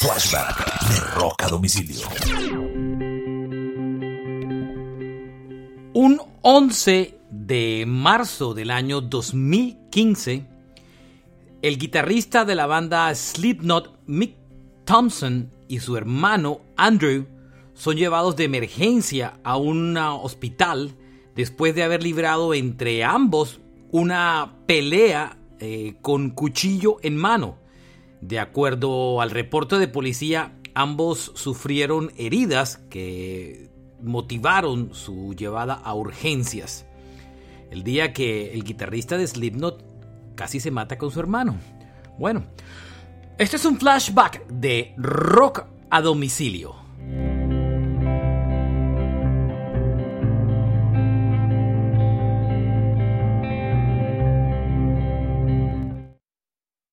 Flashback de Rock a domicilio. Un 11 de marzo del año 2015, el guitarrista de la banda Slipknot, Mick Thompson, y su hermano Andrew son llevados de emergencia a un hospital después de haber librado entre ambos una pelea eh, con cuchillo en mano. De acuerdo al reporte de policía, ambos sufrieron heridas que motivaron su llevada a urgencias. El día que el guitarrista de Slipknot casi se mata con su hermano. Bueno, este es un flashback de rock a domicilio.